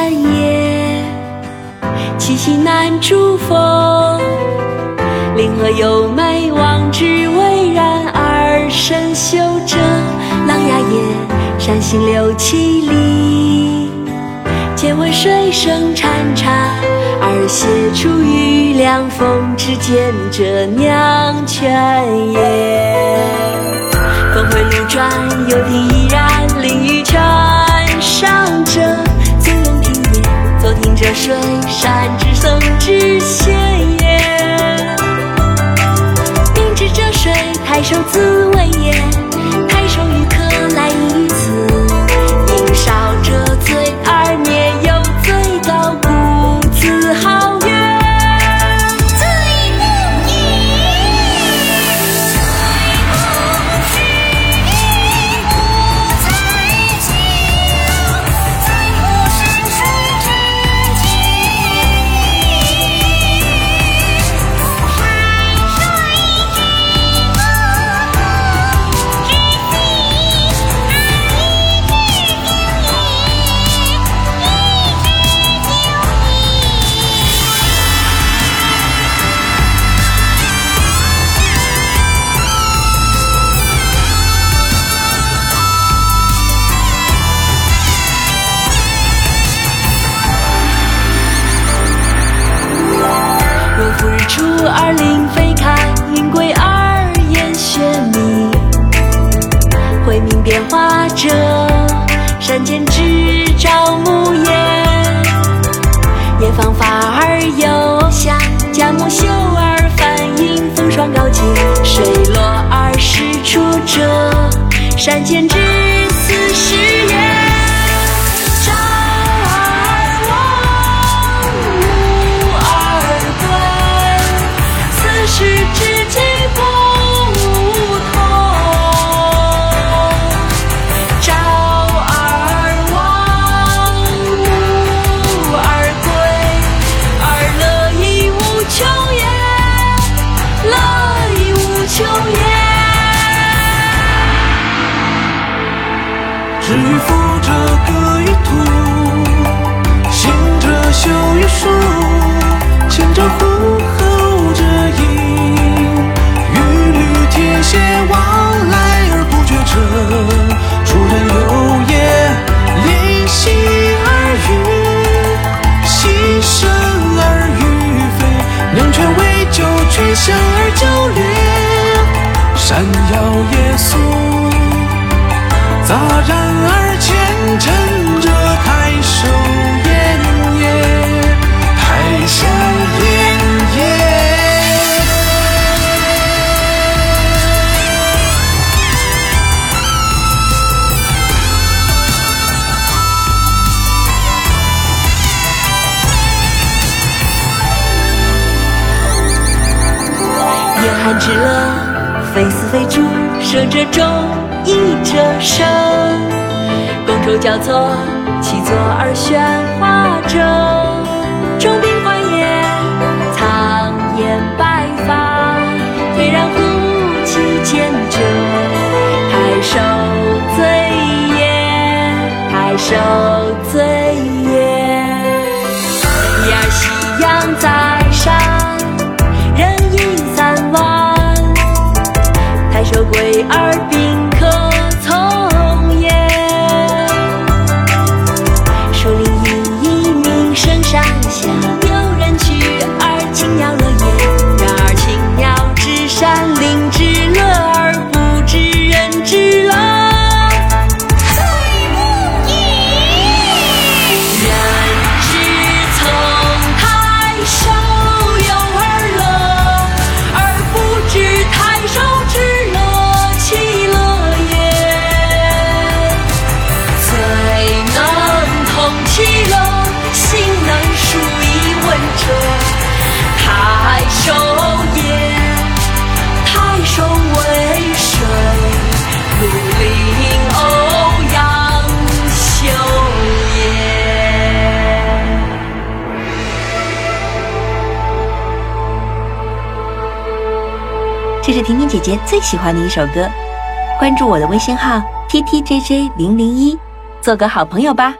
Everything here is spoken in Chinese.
山野，七夕难逐风。灵河优美望之蔚然，二神修者琅琊也，山行六七里。借问水声潺潺，而斜出于凉风，之间这娘泉也。峰回路转，幽听依然，凌玉泉上者，这水山之僧之仙也。明知这水太守自为也，木秀而繁映，风霜高洁，水落而石出者，山间之四时至于寒之乐，非死非诛，生者终，义者生。觥筹交错，其左而喧哗者，众宾欢也。苍颜白发，嫣然乎其间者，太守醉也，太守醉太守归而宾这是婷婷姐姐最喜欢的一首歌，关注我的微信号 t t j j 零零一，做个好朋友吧。